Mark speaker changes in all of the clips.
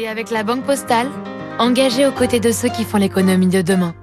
Speaker 1: Et avec la Banque Postale, engagée aux côtés de ceux qui font l'économie de demain.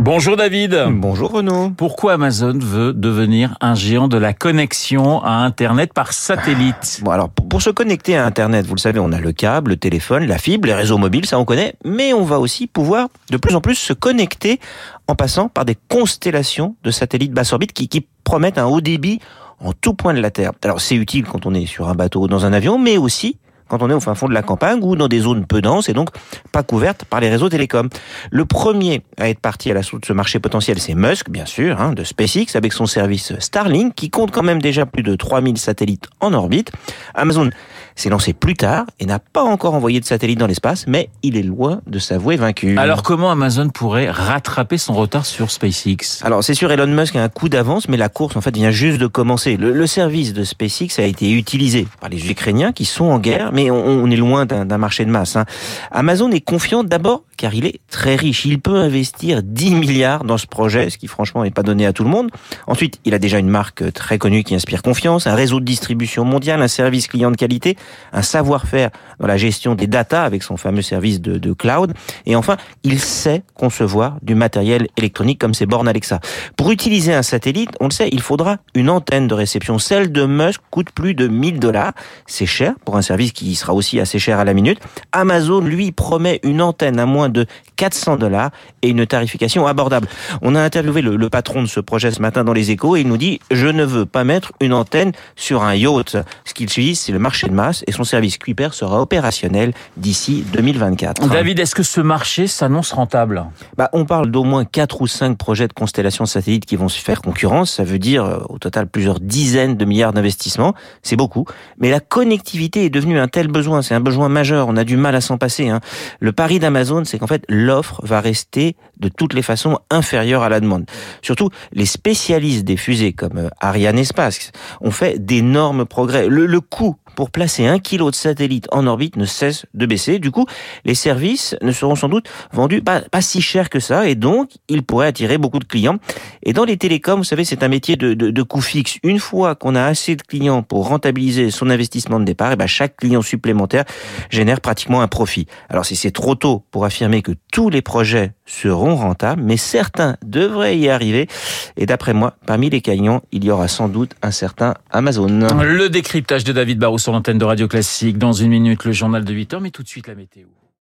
Speaker 2: Bonjour David.
Speaker 3: Bonjour Renaud.
Speaker 2: Pourquoi Amazon veut devenir un géant de la connexion à Internet par satellite?
Speaker 3: Bon alors pour se connecter à Internet, vous le savez, on a le câble, le téléphone, la fibre, les réseaux mobiles, ça on connaît, mais on va aussi pouvoir de plus en plus se connecter en passant par des constellations de satellites basse orbite qui, qui promettent un haut débit en tout point de la Terre. Alors c'est utile quand on est sur un bateau ou dans un avion, mais aussi quand on est au fin fond de la campagne ou dans des zones peu denses et donc pas couvertes par les réseaux télécoms. Le premier à être parti à l'assaut de ce marché potentiel, c'est Musk, bien sûr, hein, de SpaceX, avec son service Starlink, qui compte quand même déjà plus de 3000 satellites en orbite. Amazon s'est lancé plus tard et n'a pas encore envoyé de satellites dans l'espace, mais il est loin de s'avouer vaincu.
Speaker 2: Alors comment Amazon pourrait rattraper son retard sur SpaceX?
Speaker 3: Alors c'est sûr, Elon Musk a un coup d'avance, mais la course en fait vient juste de commencer. Le, le, service de SpaceX a été utilisé par les Ukrainiens qui sont en guerre, mais on, est loin d'un marché de masse. Hein. Amazon est confiant d'abord car il est très riche. Il peut investir 10 milliards dans ce projet, ce qui franchement n'est pas donné à tout le monde. Ensuite, il a déjà une marque très connue qui inspire confiance, un réseau de distribution mondial, un service client de qualité, un savoir-faire dans la gestion des data avec son fameux service de, de cloud. Et enfin, il sait concevoir du matériel électronique comme ses bornes Alexa. Pour utiliser un satellite, on le sait, il faudra une antenne de réception. Celle de Musk coûte plus de 1000 dollars. C'est cher pour un service qui sera aussi assez cher à la minute. Amazon, lui, promet une antenne à moins de 400 dollars et une tarification abordable. On a interviewé le, le, patron de ce projet ce matin dans les échos et il nous dit je ne veux pas mettre une antenne sur un yacht. Ce qu'il suit, c'est le marché de masse et son service Kuiper sera opérationnel d'ici 2024.
Speaker 2: David, est-ce que ce marché s'annonce rentable?
Speaker 3: Bah, On parle d'au moins 4 ou 5 projets de constellation satellite qui vont se faire concurrence. Ça veut dire euh, au total plusieurs dizaines de milliards d'investissements. C'est beaucoup. Mais la connectivité est devenue un tel besoin. C'est un besoin majeur. On a du mal à s'en passer. Hein. Le pari d'Amazon, c'est qu'en fait, l'offre va rester de toutes les façons inférieure à la demande. Surtout, les spécialistes des fusées comme Ariane Espace ont fait d'énormes progrès. Le, le coût pour placer un kilo de satellite en orbite ne cesse de baisser. Du coup, les services ne seront sans doute vendus pas, si cher que ça et donc ils pourraient attirer beaucoup de clients. Et dans les télécoms, vous savez, c'est un métier de, de, de coût fixe. Une fois qu'on a assez de clients pour rentabiliser son investissement de départ, et ben chaque client supplémentaire génère pratiquement un profit. Alors si c'est trop tôt pour affirmer que tous les projets seront rentables, mais certains devraient y arriver. Et d'après moi, parmi les gagnants, il y aura sans doute un certain Amazon.
Speaker 2: Le décryptage de David Barrou sur l'antenne de Radio Classique. Dans une minute, le journal de 8 heures, mais tout de suite la météo.